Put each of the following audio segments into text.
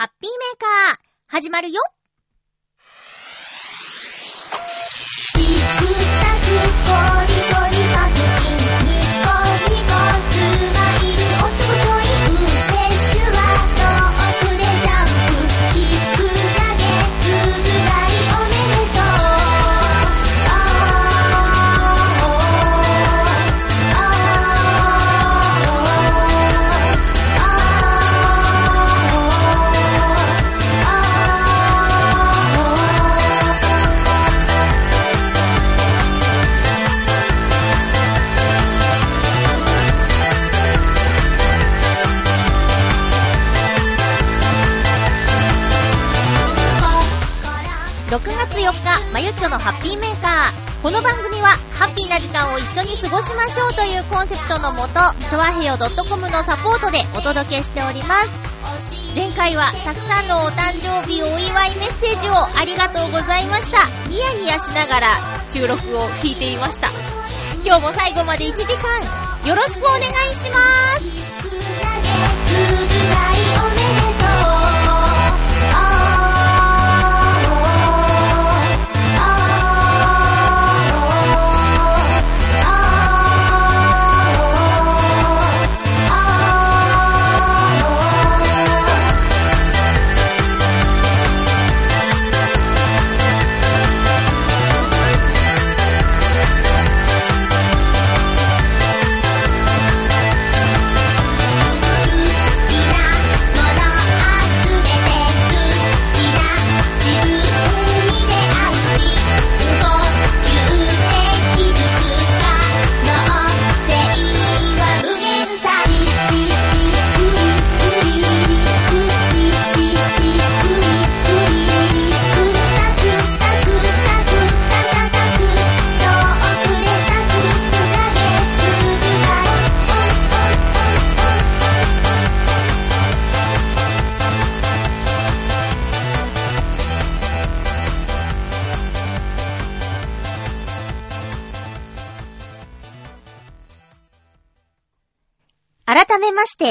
ハッピーメーカー、始まるよ。まゆっちょのハッピーメーカー。この番組は、ハッピーな時間を一緒に過ごしましょうというコンセプトのもと、ちょわへよ .com のサポートでお届けしております。前回は、たくさんのお誕生日お祝いメッセージをありがとうございました。ニヤニヤしながら収録を聞いていました。今日も最後まで1時間、よろしくお願いします。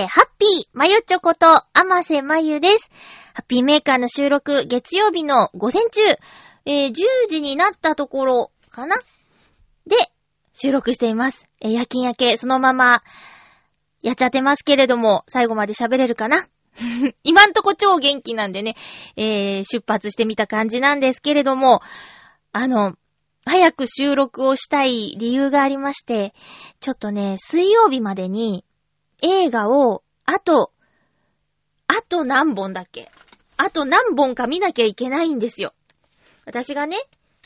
ハッピーまゆちょこと、あませまゆです。ハッピーメーカーの収録、月曜日の午前中、えー10時になったところかな？で、収録しています。えー夜勤明け、そのまま、やっちゃってますけれども、最後まで喋れるかな？今んとこ超元気なんでね、えー出発してみた感じなんですけれども、あの、早く収録をしたい理由がありまして、ちょっとね、水曜日までに、映画を、あと、あと何本だっけ？あと何本か見なきゃいけないんですよ。私がね、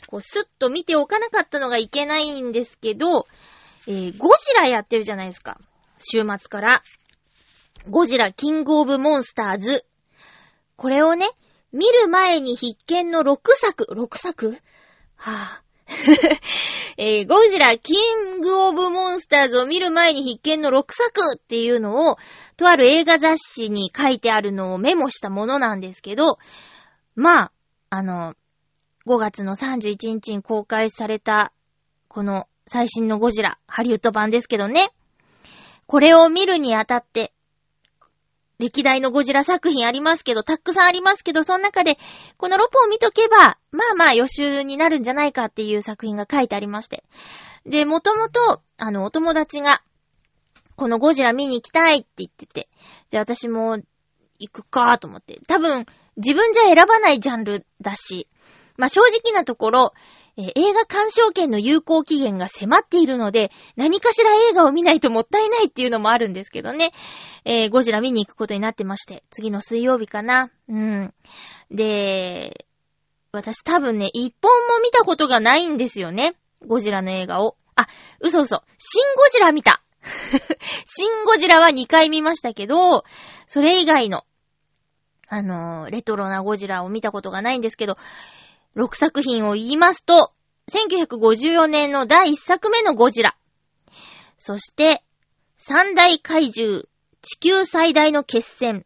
こうスッと見ておかなかったのがいけないんですけど、えーゴジラやってるじゃないですか。週末から。ゴジラキングオブモンスターズ。これをね、見る前に必見の6作、6作？はぁ、えーゴジラ、キングオブモンスターズを見る前に必見の6作っていうのを、とある映画雑誌に書いてあるのをメモしたものなんですけど、まあ、あの、5月の31日に公開された、この最新のゴジラ、ハリウッド版ですけどね。これを見るにあたって、歴代のゴジラ作品ありますけど、たくさんありますけど、その中で、この6本を見とけば、まあまあ予習になるんじゃないかっていう作品が書いてありまして。で、もともと、あの、お友達が、このゴジラ見に行きたいって言ってて、じゃあ私も行くかと思って。多分、自分じゃ選ばないジャンルだし、まあ正直なところ、え映画鑑賞券の有効期限が迫っているので、何かしら映画を見ないともったいないっていうのもあるんですけどね。えーゴジラ見に行くことになってまして、次の水曜日かな。うん。で、私多分ね、一本も見たことがないんですよね。ゴジラの映画を。あ、嘘嘘。シン・ゴジラ見た。シン・ゴジラは2回見ましたけど、それ以外の、あのーレトロなゴジラを見たことがないんですけど、6作品を言いますと、1954年の第1作目のゴジラ。そして、三大怪獣、地球最大の決戦。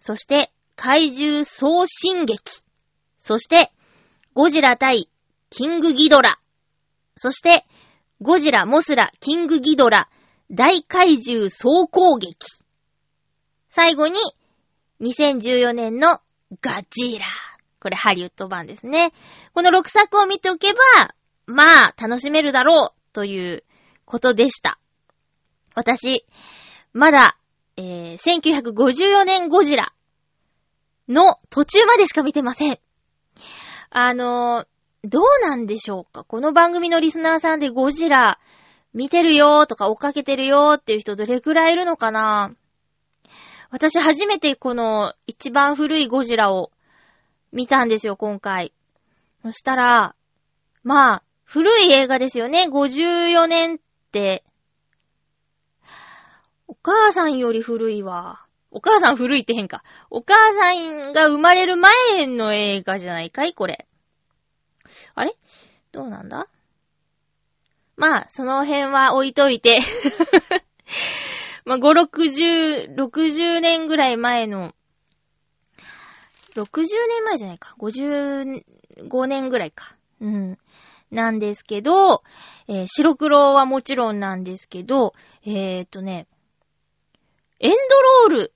そして、怪獣総進撃。そして、ゴジラ対キングギドラ。そして、ゴジラ、モスラ、キングギドラ、大怪獣総攻撃。最後に、2014年のガジラ。これハリウッド版ですね。この6作を見ておけば、まあ、楽しめるだろう、ということでした。私、まだ、えー、1954年ゴジラの途中までしか見てません。あのーどうなんでしょうか？この番組のリスナーさんでゴジラ見てるよーとか追っかけてるよーっていう人どれくらいいるのかな？私初めてこの一番古いゴジラを見たんですよ、今回。そしたら、まあ、古い映画ですよね。54年って。お母さんより古いわ。お母さん古いって変か。お母さんが生まれる前の映画じゃないかいこれ。あれ？どうなんだ？まあ、その辺は置いといて。まあ、5、60、60年ぐらい前の、60年前じゃないか。55年ぐらいか。うん。なんですけど、えー白黒はもちろんなんですけど、えー、っとね、エンドロール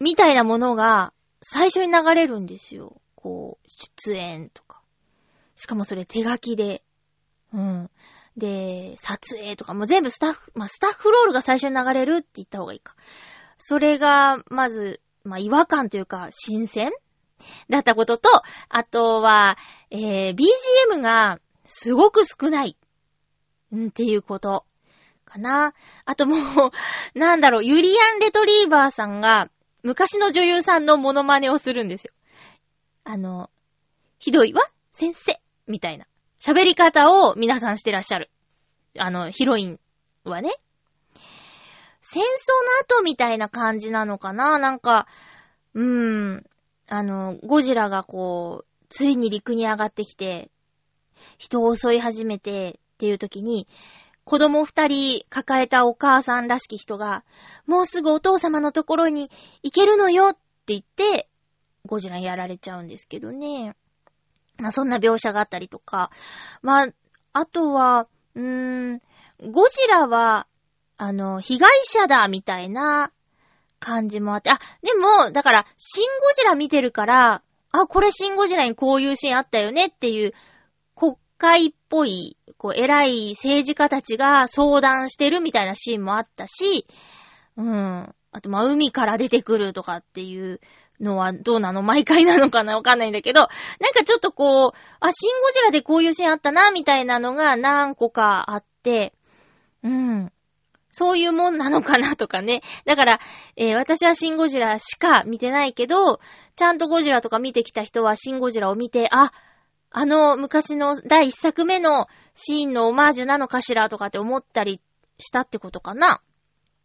みたいなものが最初に流れるんですよ。こう、出演とか。しかもそれ手書きで。うん。で、撮影とかも全部スタッフ、まあ、スタッフロールが最初に流れるって言った方がいいか。それが、まず、まあ、違和感というか、新鮮？だったことと、あとは、えー、BGM がすごく少ない。ん、っていうこと。かな。あともう、なんだろう、ユリアン・レトリーバーさんが、昔の女優さんのモノマネをするんですよ。あの、ひどいわ？先生？みたいな。喋り方を皆さんしてらっしゃる。あの、ヒロインはね。戦争の後みたいな感じなのかな？なんか、うーん、あの、ゴジラがこう、ついに陸に上がってきて、人を襲い始めてっていう時に、子供二人抱えたお母さんらしき人が、もうすぐお父様のところに行けるのよって言って、ゴジラやられちゃうんですけどね。まあそんな描写があったりとか。まあ、あとは、うーん、ゴジラは、あの、被害者だみたいな感じもあって、あ、でも、だから、シンゴジラ見てるから、あ、これシンゴジラにこういうシーンあったよねっていう、国会っぽい、こう、偉い政治家たちが相談してるみたいなシーンもあったし、うん。あと、ま、海から出てくるとかっていうのはどうなの毎回なのかなわかんないんだけど、なんかちょっとこう、あ、シンゴジラでこういうシーンあったな、みたいなのが何個かあって、うん。そういうもんなのかなとかね。だから、えー私はシンゴジラしか見てないけど、ちゃんとゴジラとか見てきた人はシンゴジラを見て、あ、あの昔の第一作目のシーンのオマージュなのかしらとかって思ったりしたってことかな。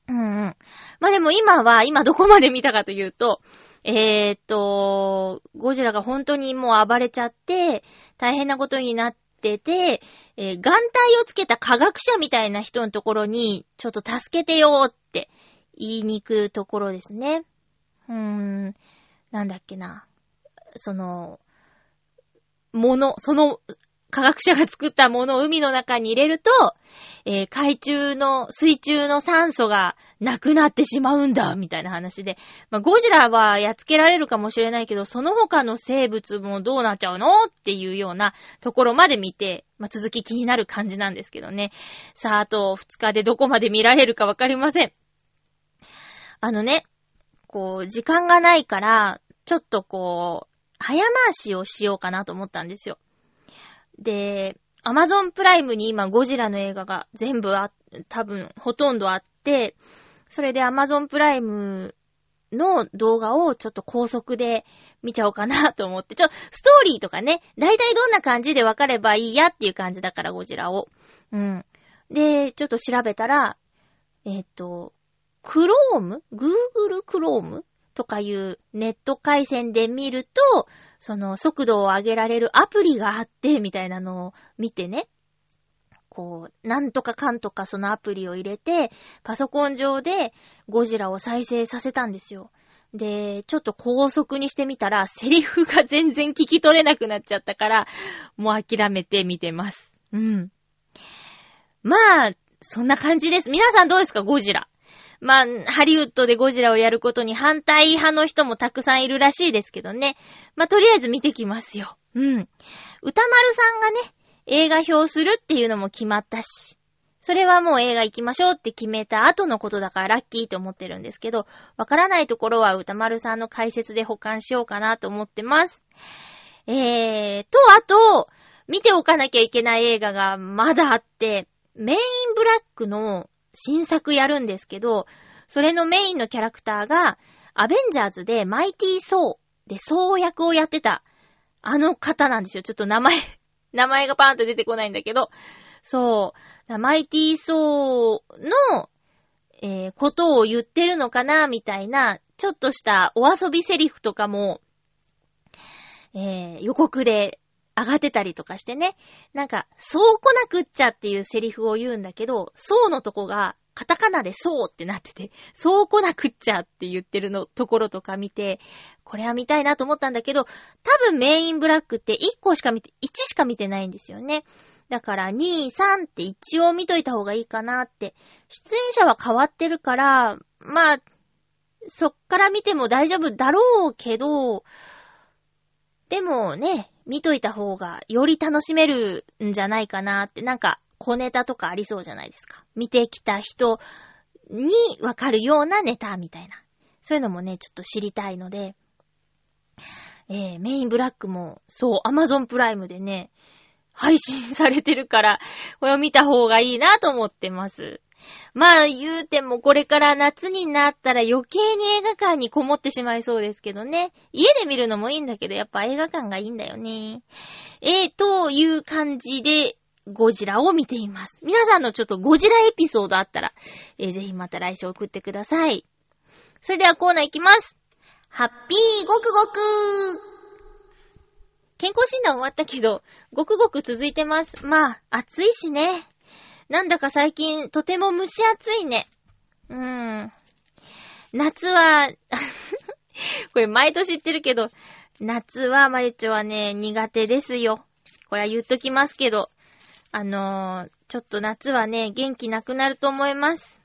うんうん。まあでも今は、今どこまで見たかというと、えーっと、ゴジラが本当にもう暴れちゃって、大変なことになっててて、えー眼帯をつけた科学者みたいな人のところに、ちょっと助けてよーって言いに行くところですね。うーん、なんだっけな。その、もの、その科学者が作ったものを海の中に入れると、えー海中の、水中の酸素がなくなってしまうんだ、みたいな話で。まあ、ゴジラはやっつけられるかもしれないけど、その他の生物もどうなっちゃうの？っていうようなところまで見て、まあ、続き気になる感じなんですけどね。さあ、あと2日でどこまで見られるかわかりません。あのね、こう、時間がないから、ちょっとこう、早回しをしようかなと思ったんですよ。で、アマゾンプライムに今ゴジラの映画が全部あ、多分ほとんどあって、それでアマゾンプライムの動画をちょっと高速で見ちゃおうかなと思って、ちょ、ストーリーとかね、だいたいどんな感じでわかればいいやっていう感じだからゴジラを。うん。で、ちょっと調べたら、えっ、と、クローム ?Google クロームとかいうネット回線で見ると、その速度を上げられるアプリがあって、みたいなのを見てね。こう、なんとかかんとかそのアプリを入れて、パソコン上でゴジラを再生させたんですよ。で、ちょっと高速にしてみたら、セリフが全然聞き取れなくなっちゃったから、もう諦めて見てます。うん。まあ、そんな感じです。皆さんどうですか、ゴジラ。まあ、ハリウッドでゴジラをやることに反対派の人もたくさんいるらしいですけどね。まあ、とりあえず見てきますよ。うん。歌丸さんがね、映画表するっていうのも決まったし。それはもう映画行きましょうって決めた後のことだからラッキーと思ってるんですけど、わからないところは歌丸さんの解説で保管しようかなと思ってます。えーと、あと、見ておかなきゃいけない映画がまだあって、メインブラックの新作やるんですけど、それのメインのキャラクターが、アベンジャーズでマイティー・ソーでソー役をやってた、あの方なんですよ。ちょっと名前 名前がパーンと出てこないんだけど、そう、マイティー・ソーの、えー、ことを言ってるのかな、みたいな、ちょっとしたお遊びセリフとかも、えー、予告で上がってたりとかしてね。なんか、そう来なくっちゃっていうセリフを言うんだけど、そうのとこが、カタカナでそうってなってて、そう来なくっちゃって言ってるのところとか見て、これは見たいなと思ったんだけど、多分メインブラックって1個しか見て、1しか見てないんですよね。だから2、3って一応見といた方がいいかなって。出演者は変わってるから、まあ、そっから見ても大丈夫だろうけど、でもね、見といた方がより楽しめるんじゃないかなって、なんか小ネタとかありそうじゃないですか。見てきた人にわかるようなネタみたいな。そういうのもね、ちょっと知りたいので、えー、メインブラックも、そう、アマゾンプライムでね、配信されてるから、これを見た方がいいなと思ってます。まあ言うてもこれから夏になったら余計に映画館にこもってしまいそうですけどね。家で見るのもいいんだけど、やっぱ映画館がいいんだよね。えー、という感じで、ゴジラを見ています。皆さんのちょっとゴジラエピソードあったら、えー、ぜひまた来週送ってください。それではコーナーいきます。ハッピーごくごく健康診断終わったけど、ごくごく続いてます。まあ、暑いしね。なんだか最近とても蒸し暑いね。うーん。夏は これ毎年言ってるけど、夏はまゆちょはね、苦手ですよ。これは言っときますけど。あのー、ちょっと夏はね、元気なくなると思います。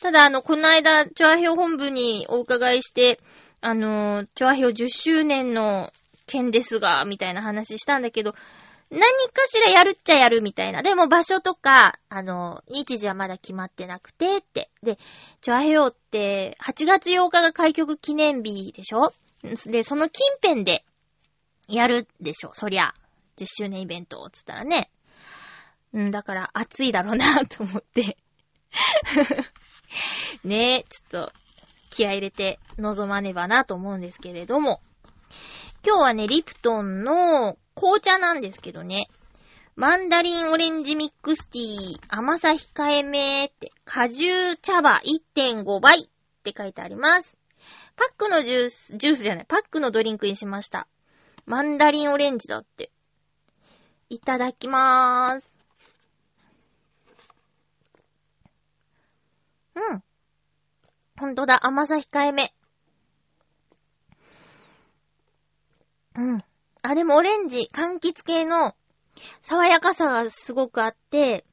ただ、あの、この間、チョアヘオ本部にお伺いして、あのー、チョアヘオ10周年の件ですが、みたいな話したんだけど、何かしらやるっちゃやるみたいな。でも場所とか、あの、日時はまだ決まってなくてって。で、チョアヘヨって8月8日が開局記念日でしょ？で、その近辺でやるでしょそりゃ。10周年イベント、つったらね。うん、だから暑いだろうなと思って ねえ、ちょっと気合入れて臨まねばなと思うんですけれども。今日はね、リプトンの紅茶なんですけどね。マンダリンオレンジミックスティー、甘さ控えめって、果汁茶葉1.5倍って書いてあります。パックのジュース、ジュースじゃない、パックのドリンクにしました。マンダリンオレンジだって。いただきまーす。うん。ほんとだ、甘さ控えめ。うん。あ、でもオレンジ、柑橘系の爽やかさがすごくあって、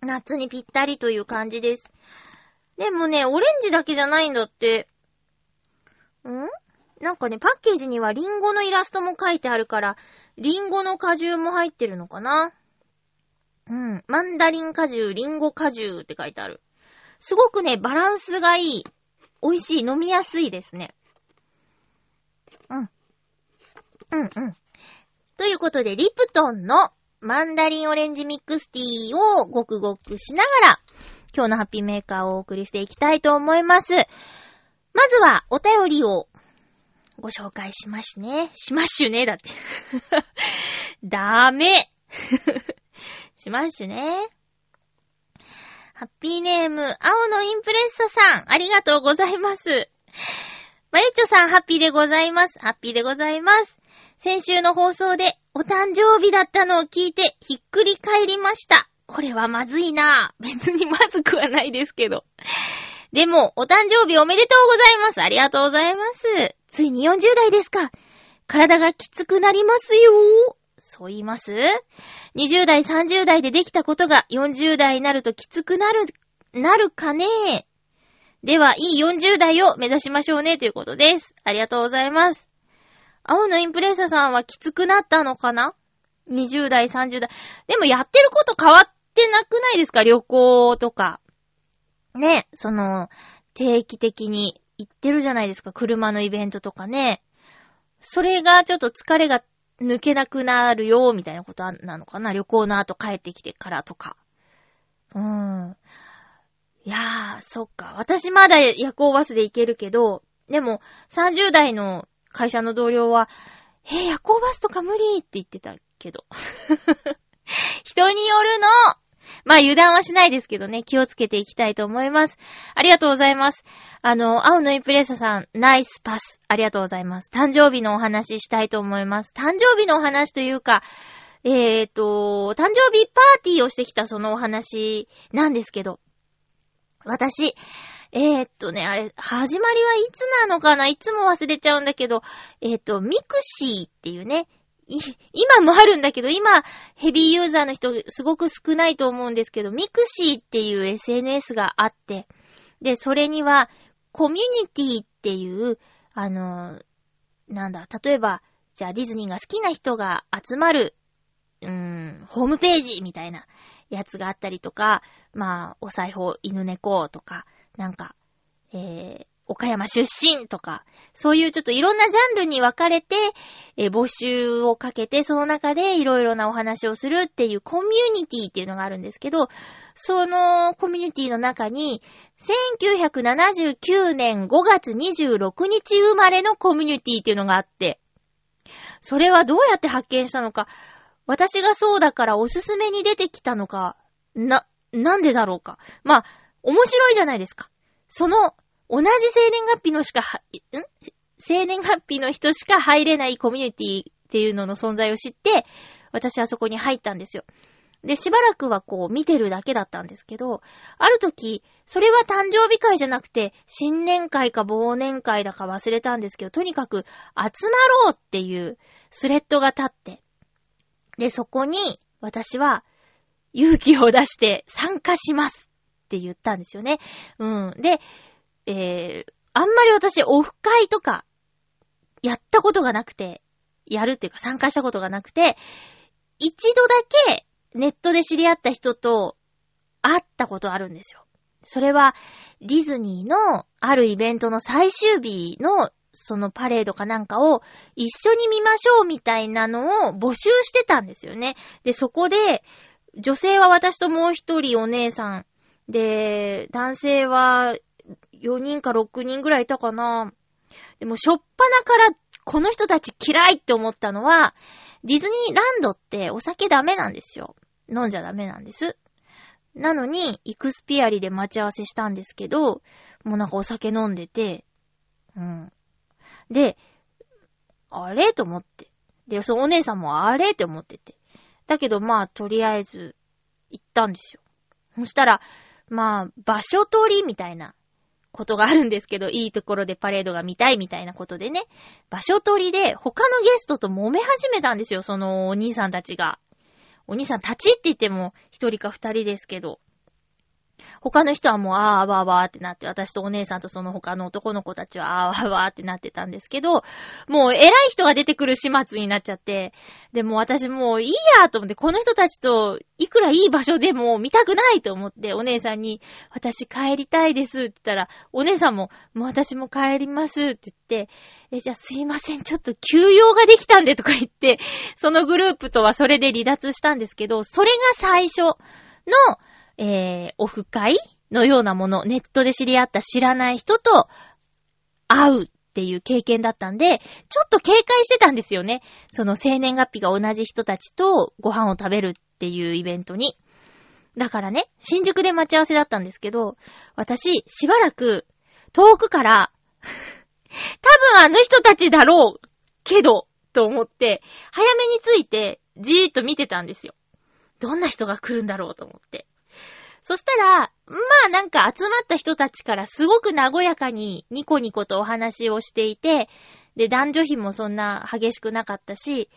夏にぴったりという感じです。でもね、オレンジだけじゃないんだって。ん？なんかね、パッケージにはリンゴのイラストも書いてあるから、リンゴの果汁も入ってるのかな？うん。マンダリン果汁、リンゴ果汁って書いてある。すごくね、バランスがいい。美味しい。飲みやすいですね。うん。うんうん。ということで、リプトンのマンダリンオレンジミックスティーをごくごくしながら、今日のハッピーメーカーをお送りしていきたいと思います。まずは、お便りをご紹介しましね。しまっしゅね、だって ダメ しまっしゅね。ハッピーネーム、青のインプレッサさん、ありがとうございます。まゆちょさん、ハッピーでございます。ハッピーでございます。先週の放送でお誕生日だったのを聞いてひっくり返りました。これはまずいな別にまずくはないですけど。でも、お誕生日おめでとうございます。ありがとうございます。ついに40代ですか。体がきつくなりますよ。そう言います ?20 代、30代でできたことが40代になるときつくなる、なるかねでは、いい40代を目指しましょうね、ということです。ありがとうございます。青のインプレッサさんはきつくなったのかな ?20 代、30代。でもやってること変わってなくないですか？旅行とか。ね、その、定期的に行ってるじゃないですか。車のイベントとかね。それがちょっと疲れが抜けなくなるよ、みたいなことなのかな？旅行の後帰ってきてからとか。うーん。いやー、そっか。私まだ夜行バスで行けるけど、でも30代の会社の同僚は、えー、夜行バスとか無理って言ってたけど。人によるのまあ油断はしないですけどね、気をつけていきたいと思います。ありがとうございます。あの、青のインプレッサさん、ナイスパス。ありがとうございます。誕生日のお話したいと思います。誕生日のお話というか、えーと、誕生日パーティーをしてきたそのお話なんですけど、私、えーっとね、あれ、始まりはいつなのかな？いつも忘れちゃうんだけど、えーっと、ミクシーっていうね、今もあるんだけど、今、ヘビーユーザーの人すごく少ないと思うんですけど、ミクシーっていう SNS があって、で、それには、コミュニティっていう、あの、なんだ、例えば、じゃあディズニーが好きな人が集まる、うーん、ホームページみたいなやつがあったりとか、まあ、お裁縫犬猫とか、なんか、えー、岡山出身とか、そういうちょっといろんなジャンルに分かれて、えー募集をかけて、その中でいろいろなお話をするっていうコミュニティっていうのがあるんですけど、そのコミュニティの中に、1979年5月26日生まれのコミュニティっていうのがあって、それはどうやって発見したのか、私がそうだからおすすめに出てきたのか、な、なんでだろうか。まあ、面白いじゃないですか。その、同じ生年月日のしか、ん？生年月日の人しか入れないコミュニティっていうのの存在を知って、私はそこに入ったんですよ。で、しばらくはこう見てるだけだったんですけど、ある時、それは誕生日会じゃなくて、新年会か忘年会だか忘れたんですけど、とにかく集まろうっていうスレッドが立って、で、そこに私は勇気を出して参加しますって言ったんですよね。うん。で、えー、あんまり私オフ会とかやったことがなくて、やるっていうか参加したことがなくて、一度だけネットで知り合った人と会ったことあるんですよ。それはディズニーのあるイベントの最終日のそのパレードかなんかを一緒に見ましょうみたいなのを募集してたんですよね。で、そこで女性は私ともう一人お姉さん。で、男性は4人か6人ぐらいいたかな。でも、しょっぱなからこの人たち嫌いって思ったのは、ディズニーランドってお酒ダメなんですよ。飲んじゃダメなんです。なのに、イクスピアリで待ち合わせしたんですけど、もうなんかお酒飲んでて、うん。で、あれと思って。で、そのお姉さんもあれって思ってて。だけどまあ、とりあえず、行ったんですよ。そしたら、まあ、場所取りみたいなことがあるんですけど、いいところでパレードが見たいみたいなことでね、場所取りで他のゲストと揉め始めたんですよ、そのお兄さんたちが。お兄さん立ちって言っても一人か二人ですけど。他の人はもう、あーあわあわーってなって、私とお姉さんとその他の男の子たちは、あーあわーってなってたんですけど、もう偉い人が出てくる始末になっちゃって、でも私もういいやと思って、この人たちといくらいい場所でも見たくないと思って、お姉さんに、私帰りたいですって言ったら、お姉さんも、もう私も帰りますって言って、え、じゃあすいません、ちょっと休養ができたんでとか言って、そのグループとはそれで離脱したんですけど、それが最初の、えー、オフ会のようなもの、ネットで知り合った知らない人と会うっていう経験だったんで、ちょっと警戒してたんですよね。その生年月日が同じ人たちとご飯を食べるっていうイベントに。だからね、新宿で待ち合わせだったんですけど、私、しばらく遠くから、多分あの人たちだろうけど、と思って、早めについてじーっと見てたんですよ。どんな人が来るんだろうと思って。そしたら、まあなんか集まった人たちからすごく和やかにニコニコとお話をしていて、で、男女比もそんな激しくなかったし、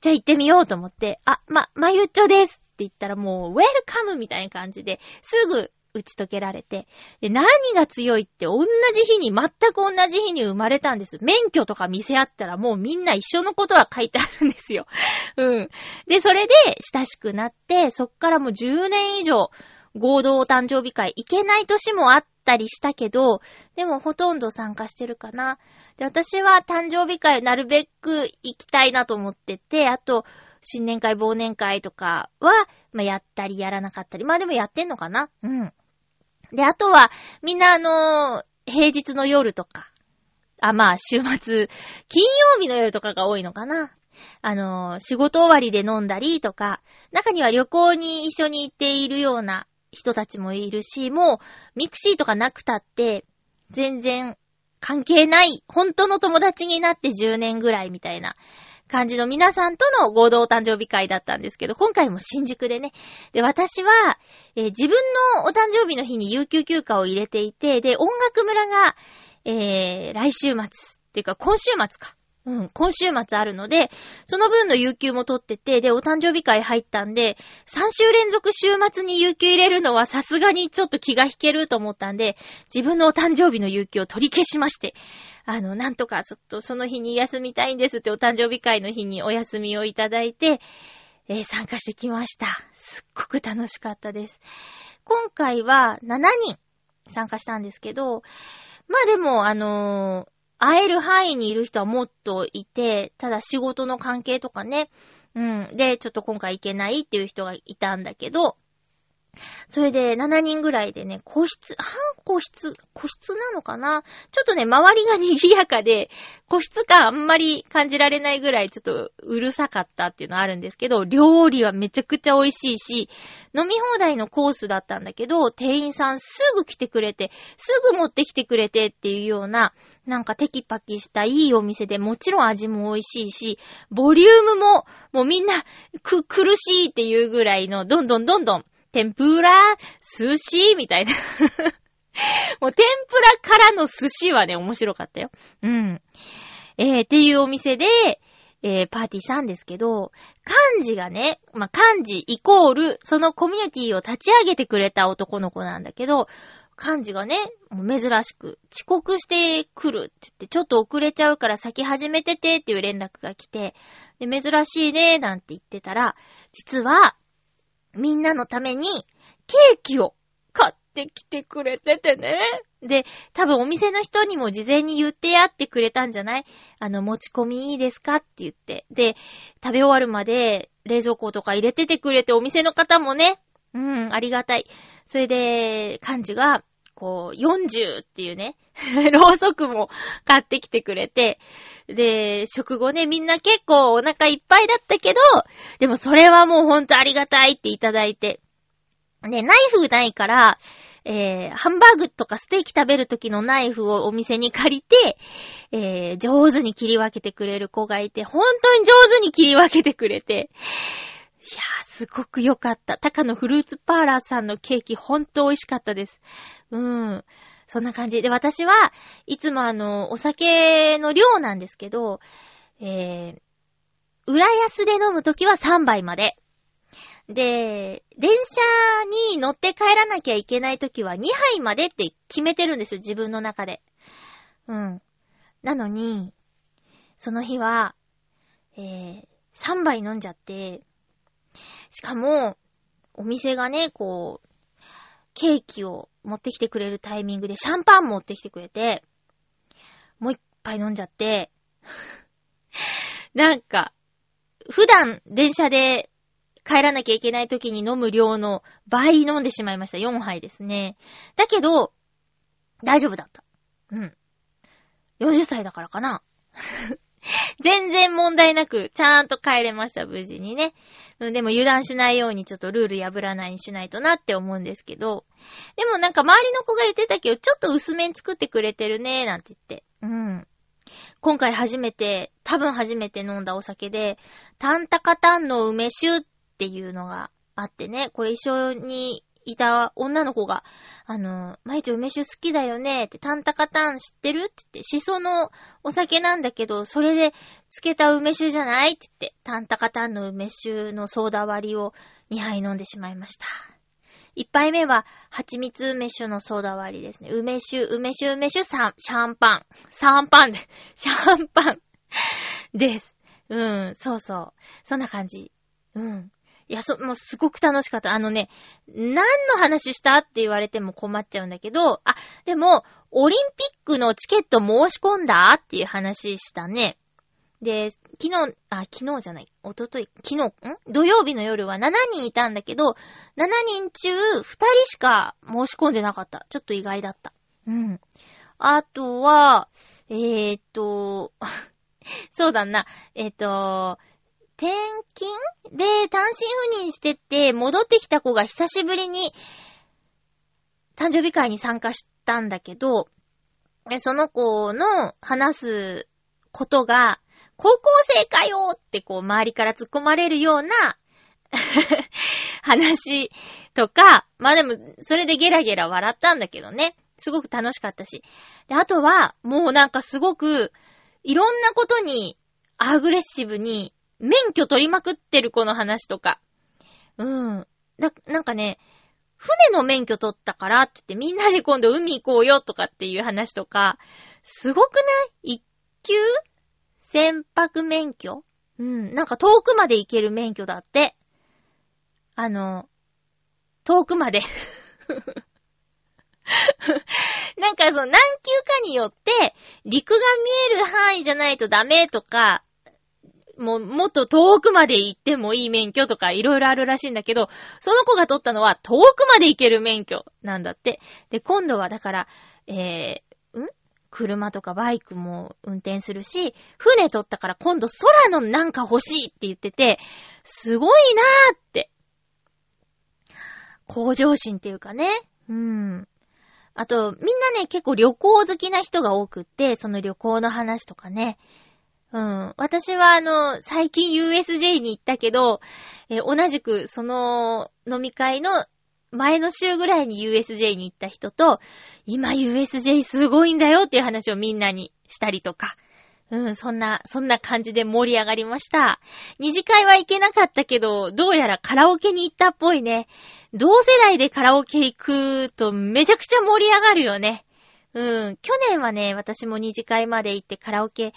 じゃあ行ってみようと思って、あ、ま、まゆっちょですって言ったらもう、ウェルカムみたいな感じで、すぐ打ち解けられて。で、何が強いって同じ日に、全く同じ日に生まれたんです。免許とか見せ合ったらもうみんな一緒のことは書いてあるんですよ。うん。で、それで親しくなって、そっからもう10年以上、合同誕生日会行けない年もあったりしたけど、でもほとんど参加してるかな。で、私は誕生日会なるべく行きたいなと思ってて、あと、新年会、忘年会とかは、まあ、やったりやらなかったり。まあでもやってんのかなうん。で、あとは、みんなあのー、平日の夜とか、あ、まあ、週末、金曜日の夜とかが多いのかなあのー、仕事終わりで飲んだりとか、中には旅行に一緒に行っているような人たちもいるし、もう、ミクシーとかなくたって、全然関係ない、本当の友達になって10年ぐらいみたいな感じの皆さんとの合同誕生日会だったんですけど、今回も新宿でね。で、私は、えー、自分のお誕生日の日に有給休暇を入れていて、で、音楽村が、えー、来週末っていうか今週末か。うん、今週末あるので、その分の有給も取ってて、で、お誕生日会入ったんで、3週連続週末に有給入れるのはさすがにちょっと気が引けると思ったんで、自分のお誕生日の有給を取り消しまして、あの、なんとかちょっとその日に休みたいんですってお誕生日会の日にお休みをいただいて、えー、参加してきました。すっごく楽しかったです。今回は7人参加したんですけど、まあでも、あのー会える範囲にいる人はもっといて、ただ仕事の関係とかね、うん。で、ちょっと今回行けないっていう人がいたんだけど、それで7人ぐらいでね、個室、半個室、個室なのかな？ちょっとね、周りが賑やかで、個室感あんまり感じられないぐらいちょっとうるさかったっていうのはあるんですけど、料理はめちゃくちゃ美味しいし、飲み放題のコースだったんだけど、店員さんすぐ来てくれて、すぐ持ってきてくれてっていうような、なんかテキパキしたいいお店でもちろん味も美味しいし、ボリュームももうみんなく、苦しいっていうぐらいの、どんどんどんどん天ぷら、寿司みたいな もう天ぷらからの寿司はね、面白かったよ。うん。えー、っていうお店で、えー、パーティーしたんですけど、漢字がね、まあ、漢字イコール、そのコミュニティを立ち上げてくれた男の子なんだけど、漢字がね、もう珍しく、遅刻してくるって言って、ちょっと遅れちゃうから先始めててっていう連絡が来て、で、珍しいね、なんて言ってたら、実は、みんなのためにケーキを買ってきてくれててね。で、多分お店の人にも事前に言ってやってくれたんじゃない？あの、持ち込みいいですか？って言って。で、食べ終わるまで冷蔵庫とか入れててくれて、お店の方もね、うん、ありがたい。それで、漢字が、こう、40っていうね、ろうそくも買ってきてくれて、で、食後ね、みんな結構お腹いっぱいだったけど、でもそれはもうほんとありがたいっていただいて。で、ナイフないから、えー、ハンバーグとかステーキ食べる時のナイフをお店に借りて、えー、上手に切り分けてくれる子がいて、本当に上手に切り分けてくれて、いやー、すごく良かった。タカのフルーツパーラーさんのケーキ、ほんと美味しかったです。うん。そんな感じ。で、私はいつもあの、お酒の量なんですけど、えー、浦安で飲むときは3杯まで。で、電車に乗って帰らなきゃいけないときは2杯までって決めてるんですよ、自分の中で。うん。なのに、その日は、えー、3杯飲んじゃって、しかも、お店がね、こう、ケーキを持ってきてくれるタイミングでシャンパン持ってきてくれて、もう一杯飲んじゃって、なんか、普段電車で帰らなきゃいけない時に飲む量の倍飲んでしまいました。4杯ですね。だけど、大丈夫だった。うん。40歳だからかな。全然問題なく、ちゃんと帰れました、無事にね。でも油断しないようにちょっとルール破らないにしないとなって思うんですけど。でもなんか周りの子が言ってたけど、ちょっと薄めに作ってくれてるね、なんて言って。うん。今回初めて、多分初めて飲んだお酒で、タンタカタンの梅酒っていうのがあってね、これ一緒にいた女の子が、あの、毎日梅酒好きだよねって、タンタカタン知ってるって言って、シソのお酒なんだけど、それで漬けた梅酒じゃないって言って、タンタカタンの梅酒のソーダ割りを2杯飲んでしまいました。一杯目は、蜂蜜梅酒のソーダ割りですね。梅酒、梅酒、梅酒、サン、シャンパン。サンパンで、シャンパンです。うん、そうそう。そんな感じ。うん。いや、そ、もうすごく楽しかった。あのね、何の話したって言われても困っちゃうんだけど、あ、でも、オリンピックのチケット申し込んだっていう話したね。で、昨日、あ、昨日じゃない、おととい、昨日、ん？土曜日の夜は7人いたんだけど、7人中2人しか申し込んでなかった。ちょっと意外だった。うん。あとは、えーっと、そうだな、えーっと、転勤で単身赴任してて戻ってきた子が久しぶりに誕生日会に参加したんだけど、その子の話すことが、高校生かよってこう周りから突っ込まれるような 話とか、まあでもそれでゲラゲラ笑ったんだけどね。すごく楽しかったし。で、あとは、もうなんかすごく、いろんなことにアグレッシブに免許取りまくってる子の話とか。うん。な、なんかね、船の免許取ったからって言ってみんなで今度海行こうよとかっていう話とか、すごくない？一級船舶免許？うん。なんか遠くまで行ける免許だって。あの、遠くまで。なんかその何級かによって、陸が見える範囲じゃないとダメとか、もうもっと遠くまで行ってもいい免許とかいろいろあるらしいんだけど、その子が取ったのは遠くまで行ける免許なんだって。で、今度はだから、えー、ん？車とかバイクも運転するし、船取ったから今度空のなんか欲しいって言ってて、すごいなーって。向上心っていうかね。うん。あと、みんなね、結構旅行好きな人が多くって、その旅行の話とかね。うん。私はあの、最近 USJ に行ったけど、え同じくその飲み会の前の週ぐらいに USJ に行った人と、今 USJ すごいんだよっていう話をみんなにしたりとか。うん、そんな、そんな感じで盛り上がりました。二次会は行けなかったけど、どうやらカラオケに行ったっぽいね。同世代でカラオケ行くとめちゃくちゃ盛り上がるよね。うん、去年はね、私も二次会まで行ってカラオケ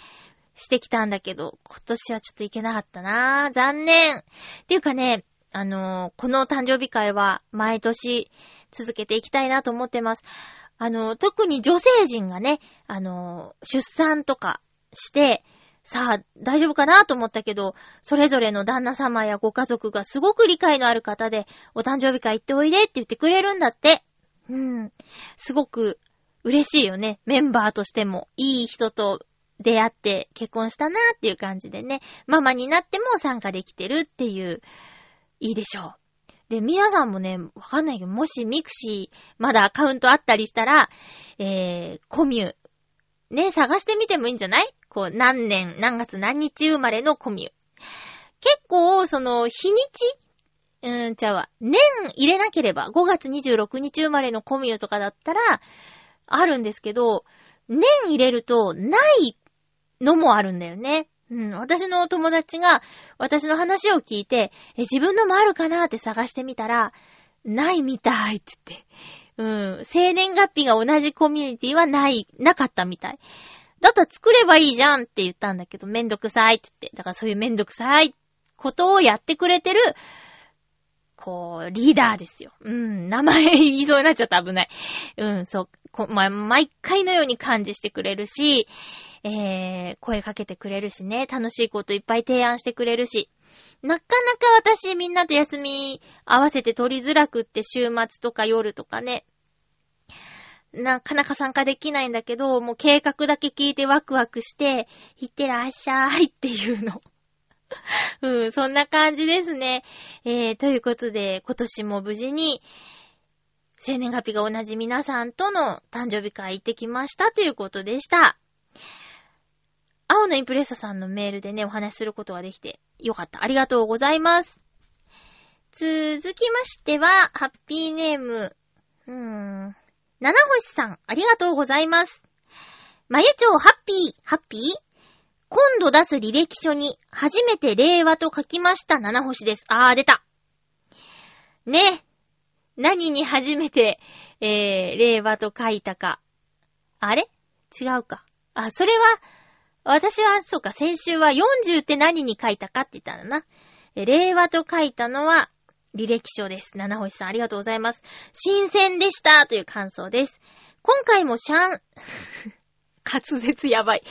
してきたんだけど、今年はちょっと行けなかったなぁ。残念。っていうかね、あのーこの誕生日会は毎年続けていきたいなと思ってます。あのー特に女性陣がね、あのー出産とかして、さあ、大丈夫かなと思ったけど、それぞれの旦那様やご家族がすごく理解のある方で、お誕生日会行っておいでって言ってくれるんだって。うん。すごく嬉しいよね。メンバーとしても、いい人と出会って結婚したなっていう感じでね、ママになっても参加できてるっていう、いいでしょう。で、皆さんもね、わかんないけど、もしミクシー、まだアカウントあったりしたら、えー、コミュ、ね、探してみてもいいんじゃない？こう、何年、何月何日生まれのコミュ。結構、その、日にちうーん、ちゃうわ。年入れなければ、5月26日生まれのコミュとかだったら、あるんですけど、年入れると、ないのもあるんだよね。うん、私の友達が、私の話を聞いて、え、自分のもあるかなって探してみたら、ないみたいって言って。うん、生年月日が同じコミュニティはない、なかったみたい。だったら作ればいいじゃんって言ったんだけど、めんどくさいって言って。だからそういうめんどくさいことをやってくれてる、こう、リーダーですよ。うん、名前言いそうになっちゃった危ない。うん、そう、こま、毎回のように感じしてくれるし、えー、声かけてくれるしね、楽しいこといっぱい提案してくれるし。なかなか私みんなと休み合わせて取りづらくって週末とか夜とかね。なかなか参加できないんだけど、もう計画だけ聞いてワクワクして、いってらっしゃいっていうの。うん、そんな感じですね。えー、ということで、今年も無事に、生年月日が同じ皆さんとの誕生日会行ってきましたということでした。青のインプレッサさんのメールでね、お話しすることができてよかった。ありがとうございます。続きましては、ハッピーネーム、うーん、七星さん、ありがとうございます。まゆちょうハッピー、ハッピー？今度出す履歴書に、初めて令和と書きました七星です。あー、出た。ね。何に初めて、えー、令和と書いたか。あれ？違うか。あ、それは、私は、そうか、先週は40って何に書いたかって言ったんだな。え令和と書いたのは、履歴書です。七星さんありがとうございます。新鮮でしたという感想です。今回もシャン、滑舌やばい。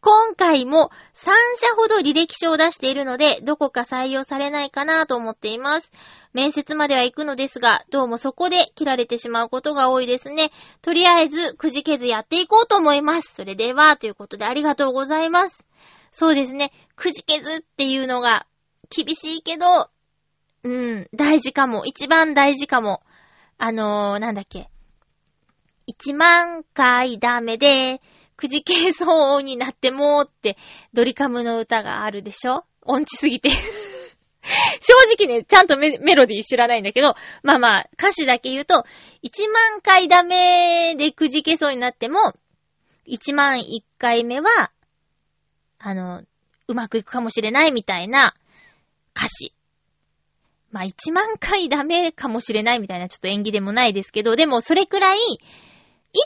今回も3社ほど履歴書を出しているので、どこか採用されないかなと思っています。面接までは行くのですが、どうもそこで切られてしまうことが多いですね。とりあえず、くじけずやっていこうと思います。それでは、ということでありがとうございます。そうですね。くじけずっていうのが厳しいけど、うん、大事かも。一番大事かも。あのー、なんだっけ。一万回ダメで、くじけそうになってもーって、ドリカムの歌があるでしょ？音痴すぎて。正直ね、ちゃんとメメロディー知らないんだけど、まあまあ、歌詞だけ言うと、一万回ダメでくじけそうになっても、一万一回目は、あの、うまくいくかもしれないみたいな歌詞。まあ一万回ダメかもしれないみたいなちょっと演技でもないですけど、でもそれくらい、い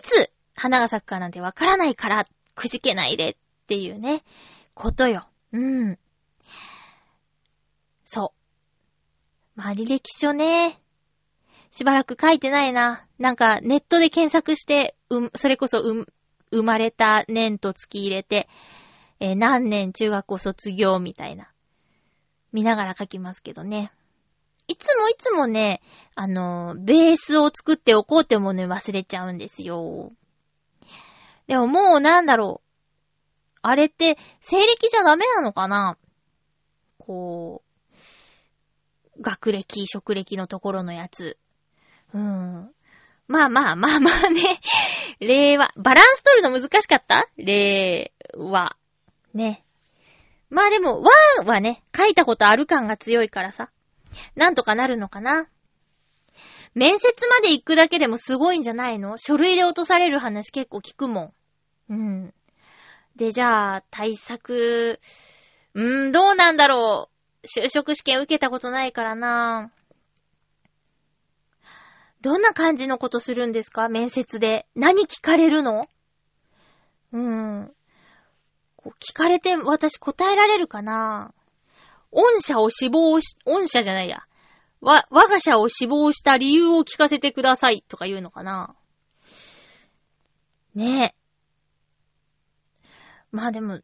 つ花が咲くかなんてわからないから、くじけないでっていうね、ことよ。うん。そう。まあ履歴書ね。しばらく書いてないな。なんかネットで検索して、うん、それこそ、うん、生まれた年と月入れて、えー何年中学校卒業みたいな。見ながら書きますけどね。いつもいつもね、あの、ベースを作っておこうって思うのに忘れちゃうんですよ。でももうなんだろう。あれって、西暦じゃダメなのかな？こう、学歴、職歴のところのやつ。うん。まあまあまあまあね。令和。バランス取るの難しかった？令和。ね。まあでも、和はね、書いたことある感が強いからさ。なんとかなるのかな？面接まで行くだけでもすごいんじゃないの？書類で落とされる話結構聞くもん。うん。で、じゃあ、対策、うーん、どうなんだろう。就職試験受けたことないからな。どんな感じのことするんですか？面接で。何聞かれるの？うん。こう聞かれて私答えられるかな？御社を死亡し、御社じゃないや。わ、我が社を死亡した理由を聞かせてくださいとか言うのかな？ねえ。まあでも、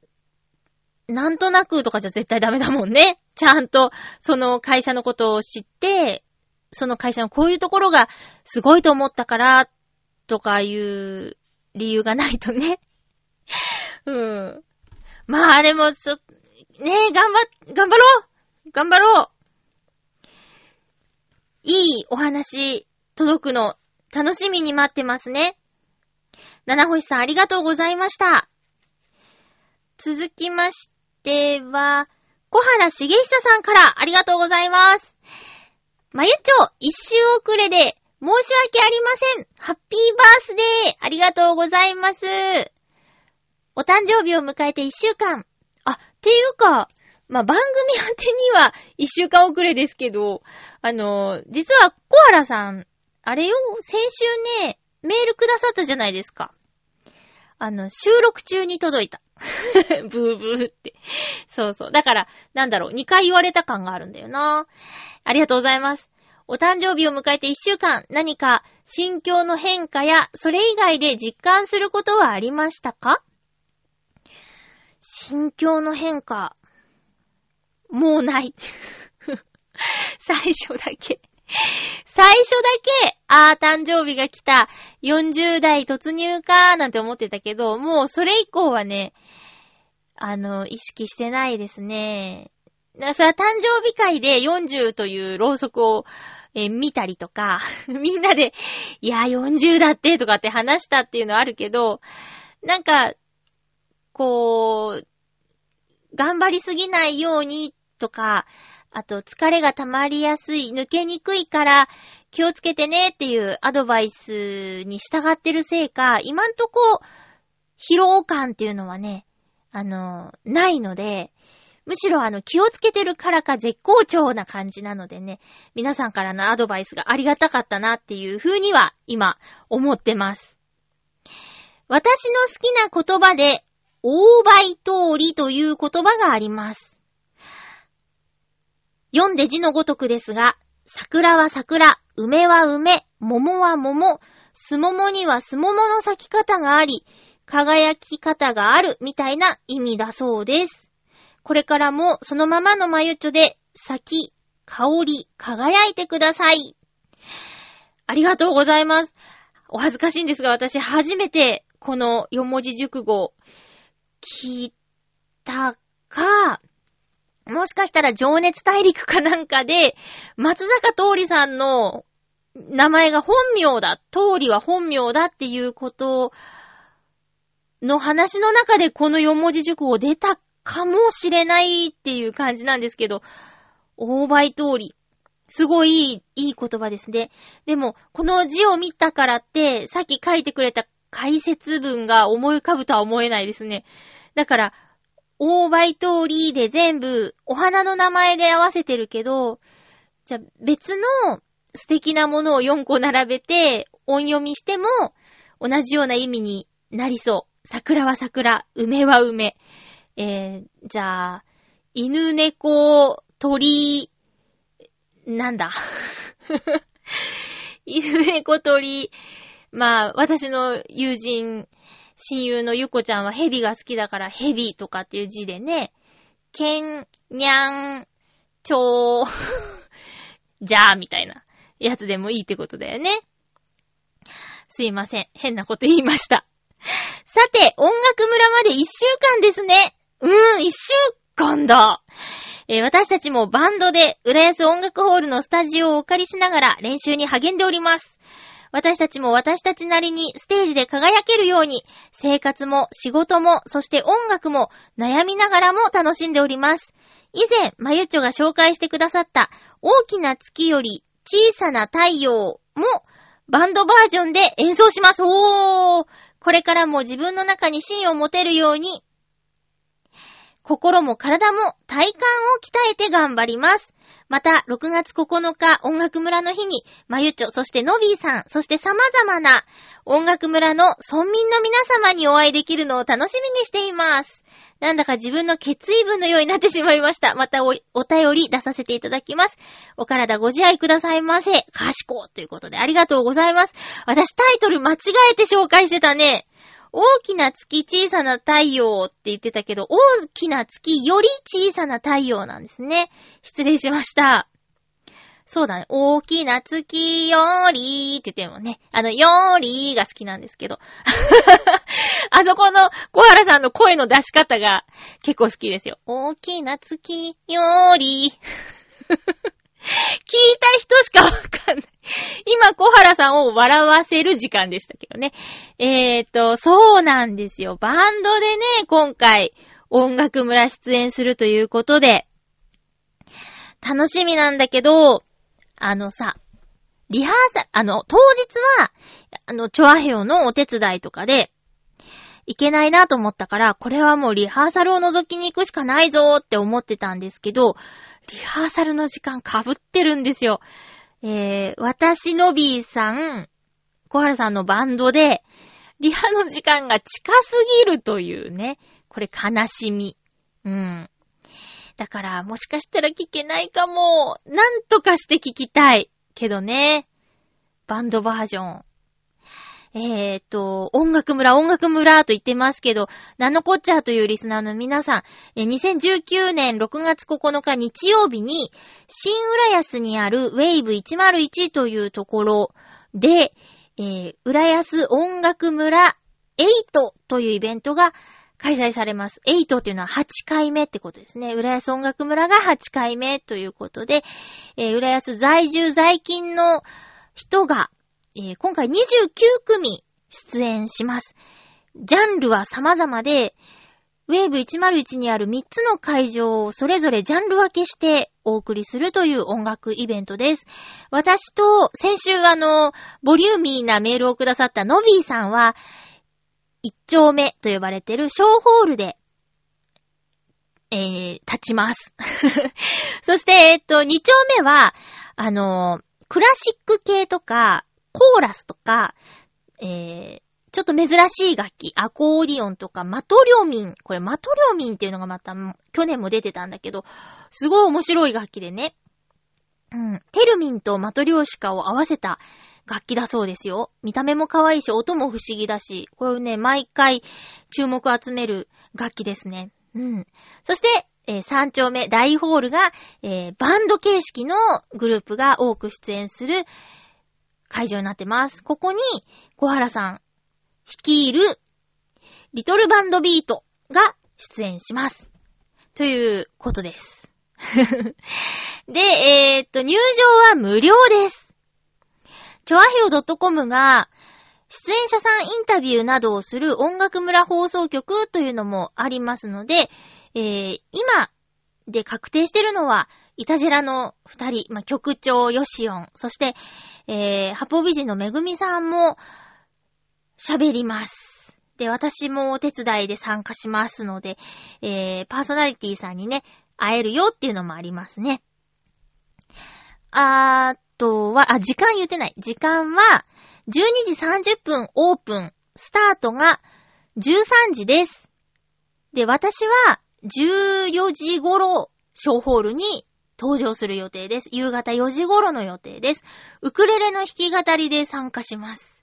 なんとなくとかじゃ絶対ダメだもんね。ちゃんと、その会社のことを知って、その会社のこういうところがすごいと思ったから、とかいう理由がないとね。うん。まあでも、そ、ねえ、頑張、頑張ろう頑張ろういいお話、届くの、楽しみに待ってますね。七星さんありがとうございました。続きましては、小原茂久さんからありがとうございます。まゆちょ、一周遅れで、申し訳ありません。ハッピーバースデーありがとうございます。お誕生日を迎えて一週間。あ、っていうか、まあ、番組宛てには一週間遅れですけど、あの、実は小原さん、あれよ、先週ね、メールくださったじゃないですか。あの、収録中に届いた。ブーブーって。そうそう。だから、なんだろう、2回言われた感があるんだよな。ありがとうございます。お誕生日を迎えて1週間、何か心境の変化や、それ以外で実感することはありましたか？心境の変化。もうない。最初だけ。最初だけ、あー、誕生日が来た、40代突入かなんて思ってたけど、もうそれ以降はね、あの、意識してないですね。だからそれは誕生日会で40というろうそくを、えー見たりとか、みんなで、いや、40だってとかって話したっていうのはあるけど、なんか、こう、頑張りすぎないようにとか、あと疲れが溜まりやすい、抜けにくいから気をつけてねっていうアドバイスに従ってるせいか、今んとこ疲労感っていうのはね、あの、ないので、むしろあの気をつけてるからか絶好調な感じなのでね、皆さんからのアドバイスがありがたかったなっていう風には今思ってます。私の好きな言葉で、大倍通りという言葉があります。読んで字のごとくですが、桜は桜、梅は梅、桃は桃、すももにはすももの咲き方があり、輝き方があるみたいな意味だそうです。これからもそのままのまゆちょで咲き、香り、輝いてください。ありがとうございます。お恥ずかしいんですが、私初めてこの四文字熟語聞いたか、もしかしたら情熱大陸かなんかで、松坂通りさんの名前が本名だ、通りは本名だっていうことの話の中でこの四文字熟語出たかもしれないっていう感じなんですけど、大倍通り。すごいいい、いい言葉ですね。でも、この字を見たからって、さっき書いてくれた解説文が思い浮かぶとは思えないですね。だから、大倍通りで全部お花の名前で合わせてるけど、じゃ別の素敵なものを4個並べて音読みしても同じような意味になりそう。桜は桜、梅は梅。えー、じゃあ、犬猫、鳥、なんだ？犬猫鳥。まあ、私の友人、親友のゆこちゃんはヘビが好きだからヘビとかっていう字でね、けん、にゃん、ちょー、じゃあ、みたいなやつでもいいってことだよね。すいません。変なこと言いました。さて、音楽村まで一週間ですね。うーん、一週間だ。えー私たちもバンドで、浦安音楽ホールのスタジオをお借りしながら練習に励んでおります。私たちも私たちなりにステージで輝けるように、生活も仕事も、そして音楽も悩みながらも楽しんでおります。以前、まゆっちょが紹介してくださった、大きな月より小さな太陽も、バンドバージョンで演奏します。おーこれからも自分の中に芯を持てるように、心も体も体幹を鍛えて頑張ります。また、6月9日音楽村の日に、まゆちょ、そしてのびーさん、そして様々な音楽村の村民の皆様にお会いできるのを楽しみにしています。なんだか自分の決意文のようになってしまいました。またお、お便り出させていただきます。お体ご自愛くださいませ。かしこということでありがとうございます。私タイトル間違えて紹介してたね。大きな月小さな太陽って言ってたけど、大きな月より小さな太陽なんですね。失礼しました。そうだね。大きな月よりって言ってもね。あの、よーりーが好きなんですけど。あそこの小原さんの声の出し方が結構好きですよ。大きな月よーり。聞いた聞いた人しかわかんない。今、小原さんを笑わせる時間でしたけどね。えーと、そうなんですよ。バンドでね、今回、音楽村出演するということで、楽しみなんだけど、あのさ、リハーサル、あの、当日は、あの、チョアヘオのお手伝いとかで、いけないなと思ったから、これはもうリハーサルを覗きに行くしかないぞーって思ってたんですけど、リハーサルの時間被ってるんですよ。えー、私のびーさん、小原さんのバンドで、リハの時間が近すぎるというね、これ悲しみ。うん。だから、もしかしたら聞けないかも。なんとかして聞きたい。けどね。バンドバージョン。えーと、音楽村、音楽村と言ってますけど、なんのこっちゃというリスナーの皆さん、2019年6月9日日曜日に、新浦安にあるウェイブ101というところで、えー、浦安音楽村8というイベントが開催されます。8っていうのは8回目ってことですね。浦安音楽村が8回目ということで、えー浦安在住在勤の人が、えー今回29組出演します。ジャンルは様々で、ウェーブ101にある3つの会場をそれぞれジャンル分けしてお送りするという音楽イベントです。私と先週あの、ボリューミーなメールをくださったノビーさんは、一丁目と呼ばれているショーホールで、えー、立ちます。そして、えっと、2丁目は、あのクラシック系とか、コーラスとか、えー、ちょっと珍しい楽器、アコーディオンとか、マトリョミン。これマトリョミンっていうのがまた、去年も出てたんだけど、すごい面白い楽器でね。うん。テルミンとマトリョーシカを合わせた楽器だそうですよ。見た目も可愛いし、音も不思議だし、これね、毎回注目を集める楽器ですね。うん。そして、えー3丁目大ホールが、えーバンド形式のグループが多く出演する会場になってます。ここに、小原さん、率いる、リトルバンドビートが出演します。ということです。で、えーっと、入場は無料です。チョアヘオ .com が、出演者さんインタビューなどをする音楽村放送局というのもありますので、えー、今で確定してるのは、イタジェラの二人、まあ、局長ヨシオン、そして、えー、ハポ美人のめぐみさんも喋ります。で、私もお手伝いで参加しますので、えー、パーソナリティさんにね、会えるよっていうのもありますね。あとは、あ、時間言ってない。時間は、12時30分オープン、スタートが13時です。で、私は14時頃、ショーホールに登場する予定です。夕方4時頃の予定です。ウクレレの弾き語りで参加します。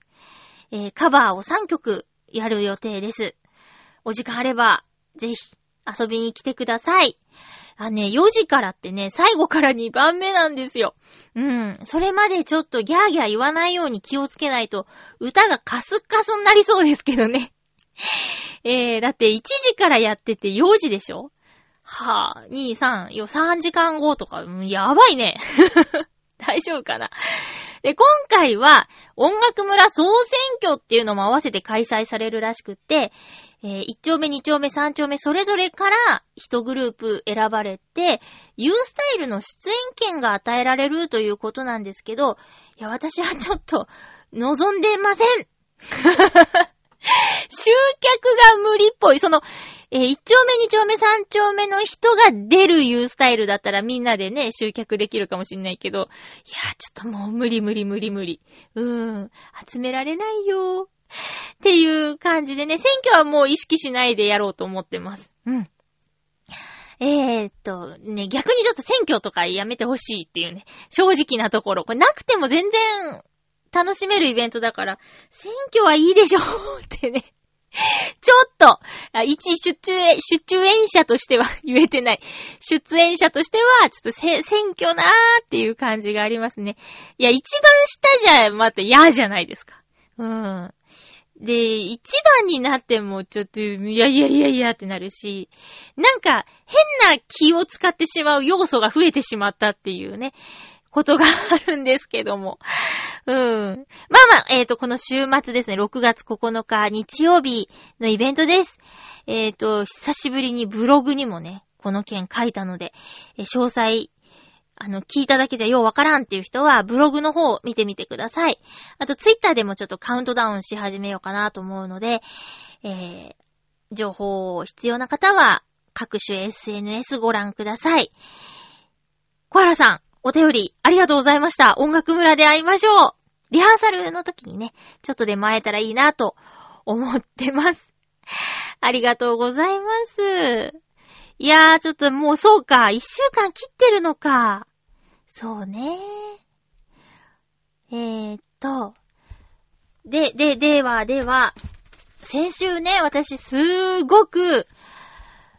えーカバーを3曲やる予定です。お時間あれば、ぜひ遊びに来てください。あ、ね、4時からってね、最後から2番目なんですよ。うん。それまでちょっとギャーギャー言わないように気をつけないと、歌がカスカスになりそうですけどね。えー、だって1時からやってて4時でしょ？はぁ、2、3、4、3時間後とか、やばいね。大丈夫かなで、今回は、音楽村総選挙っていうのも合わせて開催されるらしくて、えー1丁目、2丁目、3丁目、それぞれから1グループ選ばれて、ユースタイルの出演権が与えられるということなんですけど、いや、私はちょっと、望んでません 集客が無理っぽい。その、えー1丁目、2丁目、3丁目の人が出るユースタイルだったらみんなでね、集客できるかもしんないけど、いや、ちょっともう無理無理無理無理。うーん、集められないよ。っていう感じでね、選挙はもう意識しないでやろうと思ってます。うん。えー、っと、ね、逆にちょっと選挙とかやめてほしいっていうね、正直なところ。これなくても全然楽しめるイベントだから、選挙はいいでしょってね。ちょっと、一出演、出演者としては 言えてない。出演者としては、ちょっとせ、選挙なーっていう感じがありますね。いや、一番下じゃ、また嫌じゃないですか。うん。で、一番になってもちょっと、いやいやいやいやってなるし、なんか変な気を使ってしまう要素が増えてしまったっていうね、ことがあるんですけども。うん。まあまあ、えっ、と、この週末ですね、6月9日日曜日のイベントです。えっ、と、久しぶりにブログにもね、この件書いたので、えー詳細、あの、聞いただけじゃようわからんっていう人は、ブログの方を見てみてください。あと、ツイッターでもちょっとカウントダウンし始めようかなと思うので、えー、情報を必要な方は、各種 SNS ご覧ください。小原さん、お便りありがとうございました。音楽村で会いましょう。リハーサルの時にね、ちょっとでも会えたらいいなと思ってます。ありがとうございます。いやー、ちょっともうそうか、一週間切ってるのか。そうね。えー、っと。で、で、では、では、先週ね、私すーごく、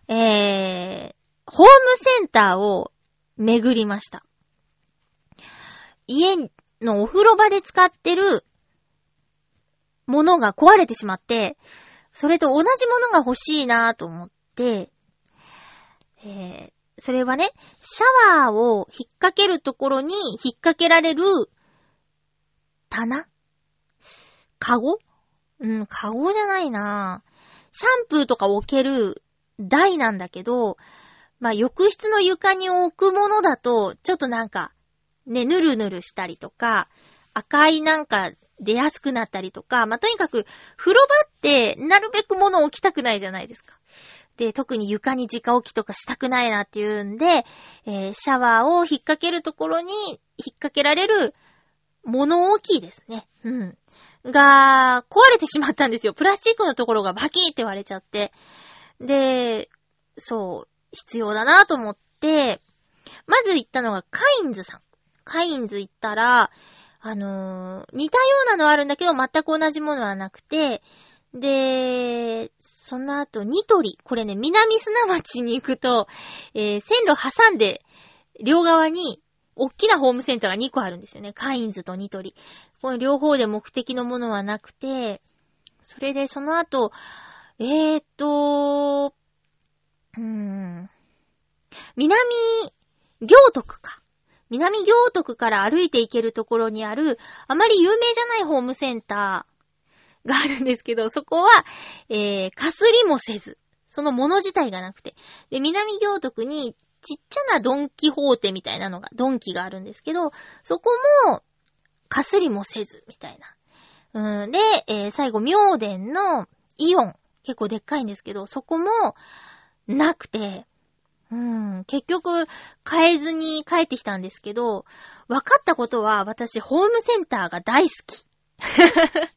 えー、ホームセンターを巡りました。家のお風呂場で使ってるものが壊れてしまって、それと同じものが欲しいなぁと思って、えー、それはね、シャワーを引っ掛けるところに引っ掛けられる棚？カゴ？うん、カゴじゃないな。ぁシャンプーとか置ける台なんだけど、まあ、浴室の床に置くものだと、ちょっとなんか、ね、ぬるぬるしたりとか、赤いなんか出やすくなったりとか、まあ、とにかく、風呂場ってなるべく物を置きたくないじゃないですか。で、特に床に直置きとかしたくないなっていうんで、えーシャワーを引っ掛けるところに引っ掛けられる物大きですね。うん。が、壊れてしまったんですよ。プラスチックのところがバキーって割れちゃって。で、そう、必要だなと思って、まず行ったのがカインズさん。カインズ行ったら、あのー似たようなのあるんだけど、全く同じものはなくて、で、その後、ニトリ。これね、南砂町に行くと、えー線路挟んで、両側に、大きなホームセンターが2個あるんですよね。カインズとニトリ。この両方で目的のものはなくて、それでその後、えーっと、うーん、南行徳か。南行徳から歩いて行けるところにある、あまり有名じゃないホームセンターがあるんですけど、そこは、えー、かすりもせず、そのもの自体がなくて。で、南行徳にちっちゃなドンキホーテみたいなのが、ドンキがあるんですけど、そこも、かすりもせず、みたいな。うん、で、えー最後、明殿のイオン。結構でっかいんですけど、そこも、なくて、うん、結局、変えずに帰ってきたんですけど、分かったことは、私、ホームセンターが大好き。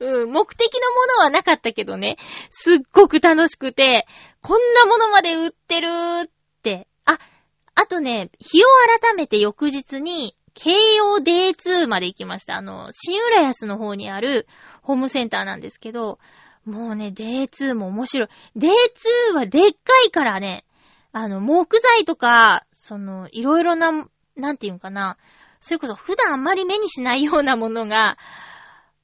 うん、目的のものはなかったけどね、すっごく楽しくて、こんなものまで売ってるって。あ、あとね、日を改めて翌日に、京葉 D2 まで行きました。あの、新浦安の方にあるホームセンターなんですけど、もうね、D2 も面白い。D2 はでっかいからね、あの、木材とか、その、いろいろな、なんていうんかな、それこそ普段あんまり目にしないようなものが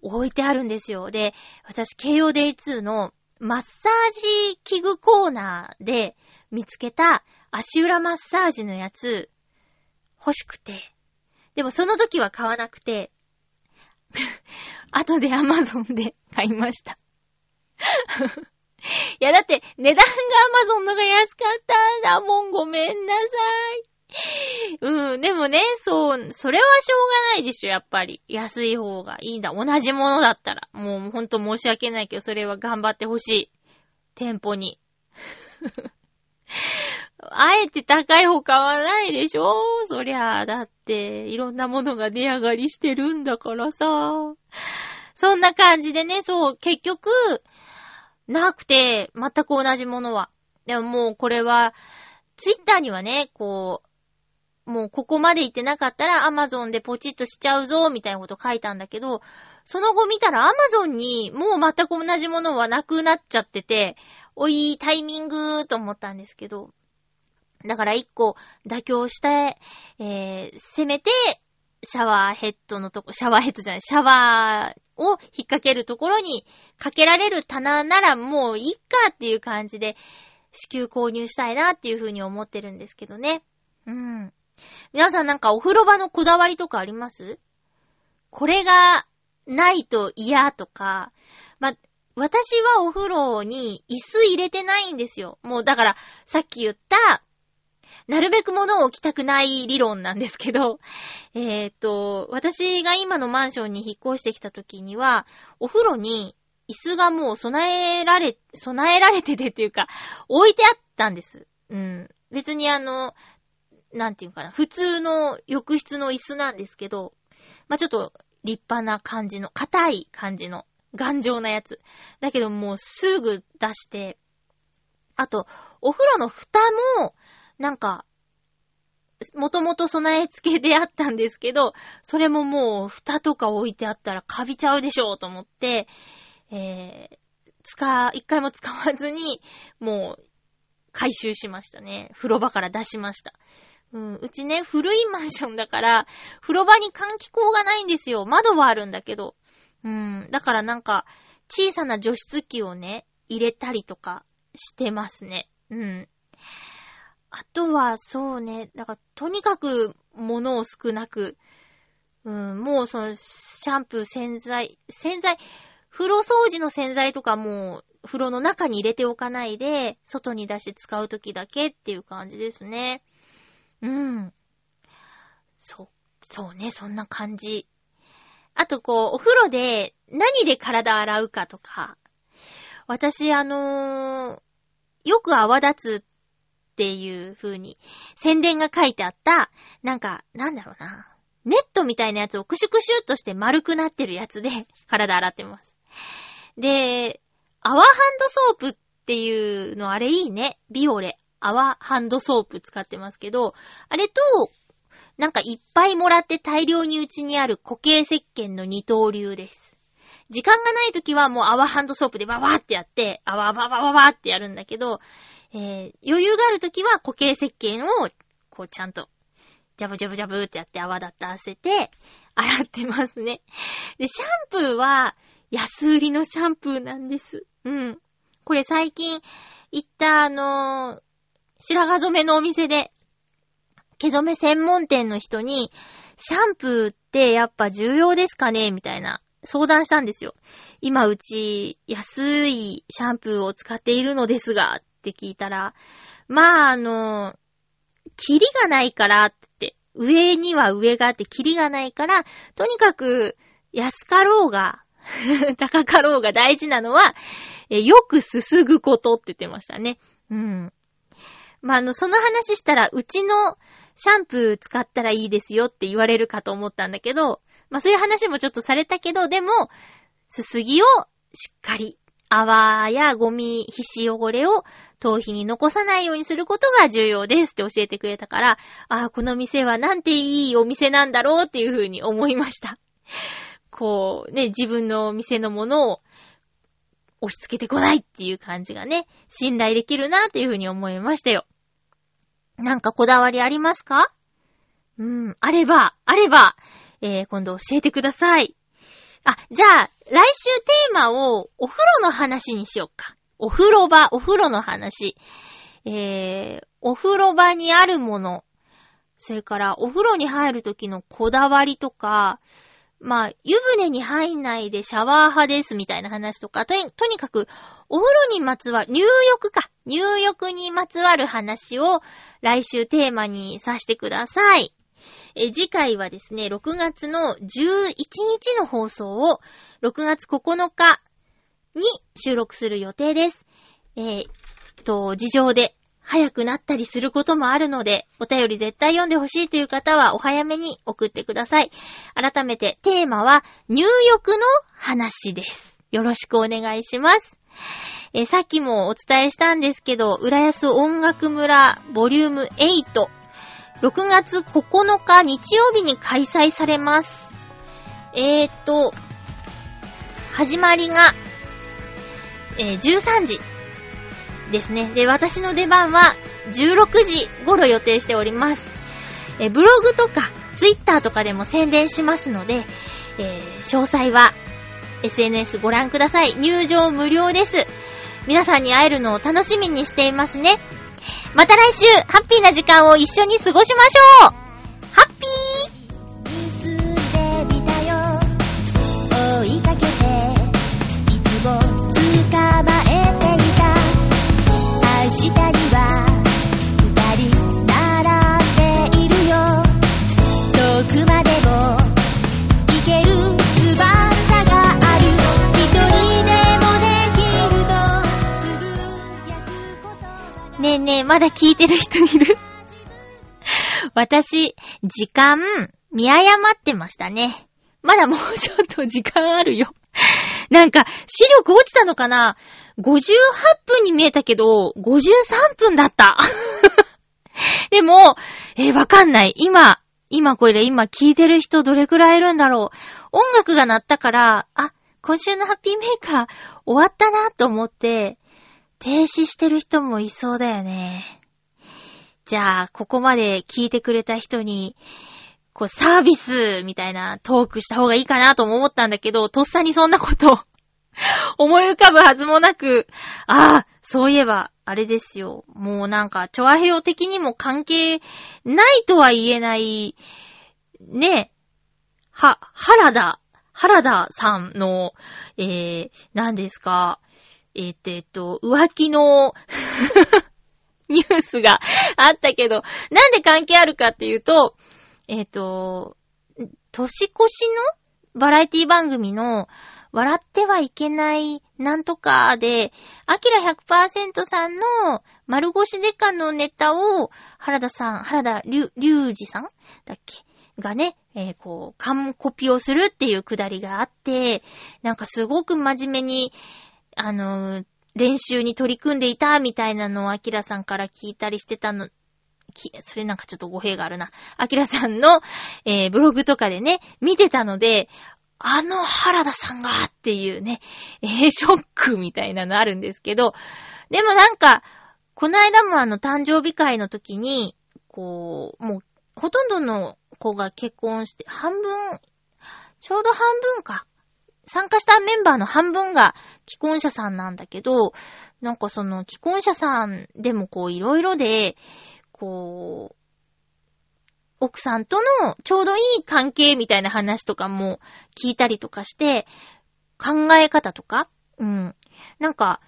置いてあるんですよ。で、私、京葉 D2 のマッサージ器具コーナーで見つけた足裏マッサージのやつ欲しくて。でもその時は買わなくて、後で Amazon で買いました。いや、だって、値段が Amazon のが安かったんだもん。ごめんなさい。うん、でもね、そう、それはしょうがないでしょ、やっぱり。安い方がいいんだ。同じものだったら。もうほんと申し訳ないけど、それは頑張ってほしい。店舗に。あえて高い方買わないでしょそりゃあ、だって、いろんなものが値上がりしてるんだからさ。そんな感じでね、そう、結局、なくて、全く同じものは。でももうこれは、ツイッターにはね、こう、もうここまで行ってなかったら Amazon でポチッとしちゃうぞ、みたいなこと書いたんだけど、その後見たら Amazon にもう全く同じものはなくなっちゃってて、おい、タイミングと思ったんですけど、だから一個妥協して、えー、せめて、シャワーヘッドのとこ、シャワーヘッドじゃない、シャワーを引っ掛けるところにかけられる棚ならもういいかっていう感じで、支給購入したいなっていうふうに思ってるんですけどね。うん。皆さんなんかお風呂場のこだわりとかあります？これがないと嫌とか、ま、私はお風呂に椅子入れてないんですよ。もうだから、さっき言った、なるべく物を置きたくない理論なんですけど、えっ、と、私が今のマンションに引っ越してきた時には、お風呂に椅子がもう備えられ、備えられててっていうか、置いてあったんです。うん。別にあの、なんていうかな、普通の浴室の椅子なんですけど、まあ、ちょっと立派な感じの、硬い感じの、頑丈なやつ。だけどもうすぐ出して、あと、お風呂の蓋も、なんか、もともと備え付けであったんですけど、それももう蓋とか置いてあったらカビちゃうでしょうと思って、えー、使、一回も使わずに、もう、回収しましたね。風呂場から出しました。うん、うちね、古いマンションだから、風呂場に換気口がないんですよ。窓はあるんだけど。うん、だからなんか、小さな除湿器をね、入れたりとかしてますね。うん。あとは、そうね、だから、とにかく、物を少なく、うん、もうその、シャンプー、洗剤、洗剤、風呂掃除の洗剤とかも、風呂の中に入れておかないで、外に出して使うときだけっていう感じですね。うん。そ、そうね、そんな感じ。あとこう、お風呂で何で体洗うかとか。私、あのーよく泡立つっていう風に、宣伝が書いてあった、なんか、なんだろうな。ネットみたいなやつをクシュクシュっとして丸くなってるやつで、体洗ってます。で、泡ハンドソープっていうのあれいいね。ビオレ。泡ハンドソープ使ってますけど、あれと、なんかいっぱいもらって大量にうちにある固形石鹸の二刀流です。時間がない時はもう泡ハンドソープでババーってやって、泡ババババーってやるんだけど、えー、余裕がある時は固形石鹸を、こうちゃんと、ジャブジャブジャブってやって泡立たせて、洗ってますね。で、シャンプーは、安売りのシャンプーなんです。うん。これ最近、行ったあのー白髪染めのお店で、毛染め専門店の人に、シャンプーってやっぱ重要ですかね？みたいな相談したんですよ。今うち安いシャンプーを使っているのですが、っって聞いたら、まああの、キリがないからって、上には上があってキリがないから、とにかく安かろうが、高かろうが大事なのは、えよくすすぐことって言ってましたね。うん。まあ、あの、その話したら、うちのシャンプー使ったらいいですよって言われるかと思ったんだけど、まあ、そういう話もちょっとされたけど、でも、すすぎをしっかり、泡やゴミ、皮脂汚れを頭皮に残さないようにすることが重要ですって教えてくれたから、ああ、この店はなんていいお店なんだろうっていうふうに思いました。こう、ね、自分の店のものを押し付けてこないっていう感じがね、信頼できるなっていうふうに思いましたよ。なんかこだわりありますか？うん、あれば、あれば、えー、今度教えてください。あ、じゃあ、来週テーマをお風呂の話にしよっか。お風呂場、お風呂の話。えー、お風呂場にあるもの。それから、お風呂に入る時のこだわりとか、まあ、湯船に入んないでシャワー派ですみたいな話とか、とにとにかく、お風呂にまつわる、入浴か。入浴にまつわる話を来週テーマにさせてください。え次回はですね、6月の11日の放送を、6月9日に収録する予定です。えー、と、事情で早くなったりすることもあるので、お便り絶対読んでほしいという方はお早めに送ってください。改めてテーマは入浴の話です。よろしくお願いします。えーさっきもお伝えしたんですけど、浦安音楽村ボリューム8、6月9日日曜日に開催されます。えーっと、始まりが、えー13時ですね。で、私の出番は16時頃予定しております。えーブログとか、ツイッターとかでも宣伝しますので、えー詳細は SNS ご覧ください。入場無料です。皆さんに会えるのを楽しみにしていますね。また来週、ハッピーな時間を一緒に過ごしましょうね、まだ聞いてる人いる私、時間、見誤ってましたね。まだもうちょっと時間あるよ。なんか、視力落ちたのかな ?58 分に見えたけど、53分だった。でも、えーわかんない。今、今これ今聞いてる人どれくらいいるんだろう。音楽が鳴ったから、あ、今週のハッピーメーカー終わったなと思って、停止してる人もいそうだよね。じゃあ、ここまで聞いてくれた人に、こう、サービスみたいなトークした方がいいかなとも思ったんだけど、とっさにそんなこと思い浮かぶはずもなく、ああ、そういえば、あれですよ。もうなんか、チョアヘヨ的にも関係ないとは言えない、ね、は、原田、原田さんの、えー、何ですか、えーっと、浮気の ニュースがあったけど、なんで関係あるかっていうと、えーっと、年越しのバラエティ番組の笑ってはいけないなんとかで、アキラ100%さんの丸腰デカのネタを原田さん、原田隆二さんだっけ？がね、えー、こう、完コピをするっていうくだりがあって、なんかすごく真面目に、あの、練習に取り組んでいたみたいなのをアキラさんから聞いたりしてたの、それなんかちょっと語弊があるな。アキラさんの、えー、ブログとかでね、見てたので、あの原田さんがっていうね、えー、ショックみたいなのあるんですけど、でもなんか、この間もあの誕生日会の時に、こう、もう、ほとんどの子が結婚して、半分、ちょうど半分か。参加したメンバーの半分が既婚者さんなんだけど、なんかその既婚者さんでもこういろいろで、こう、奥さんとのちょうどいい関係みたいな話とかも聞いたりとかして、考え方とかうん。なんか、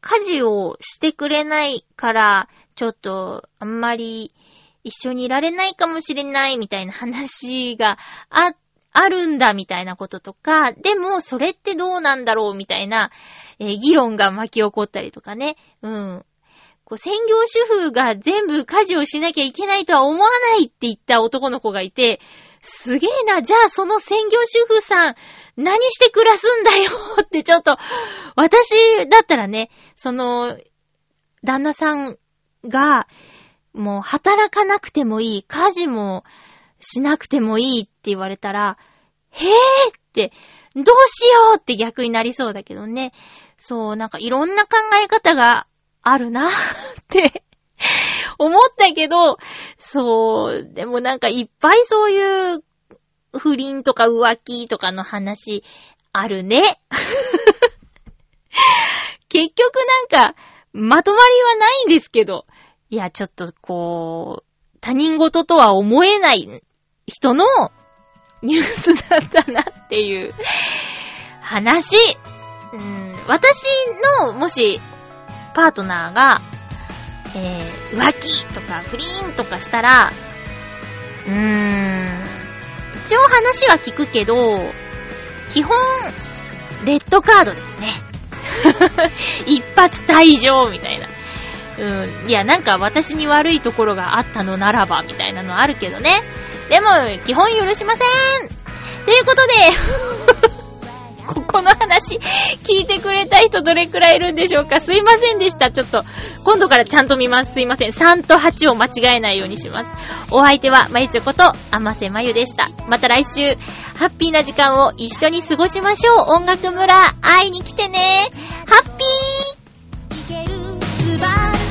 家事をしてくれないから、ちょっと、あんまり一緒にいられないかもしれないみたいな話があっ、あるんだみたいなこととか、でもそれってどうなんだろうみたいな、えー、議論が巻き起こったりとかね。うん。こう、専業主婦が全部家事をしなきゃいけないとは思わないって言った男の子がいて、すげえな、じゃあその専業主婦さん、何して暮らすんだよってちょっと、私だったらね、その、旦那さんが、もう働かなくてもいい、家事もしなくてもいいって言われたら、へぇって、どうしようって逆になりそうだけどね。そう、なんかいろんな考え方があるなって 思ったけど、そう、でもなんかいっぱいそういう不倫とか浮気とかの話あるね。結局なんか、まとまりはないんですけど、いや、ちょっとこう、他人事とは思えない人のニュースだったなっていう話。うん、私の、もし、パートナーが、えー、浮気とか不倫とかしたら、うーん、一応話は聞くけど、基本、レッドカードですね。一発退場みたいな。うん、いや、なんか私に悪いところがあったのならば、みたいなのあるけどね。でも、基本許しませんということで ここの話、聞いてくれた人どれくらいいるんでしょうか？すいませんでした。ちょっと、今度からちゃんと見ます。すいません。3と8を間違えないようにします。お相手は、まゆちょこと、あませまゆでした。また来週、ハッピーな時間を一緒に過ごしましょう。音楽村、会いに来てね。ハッピー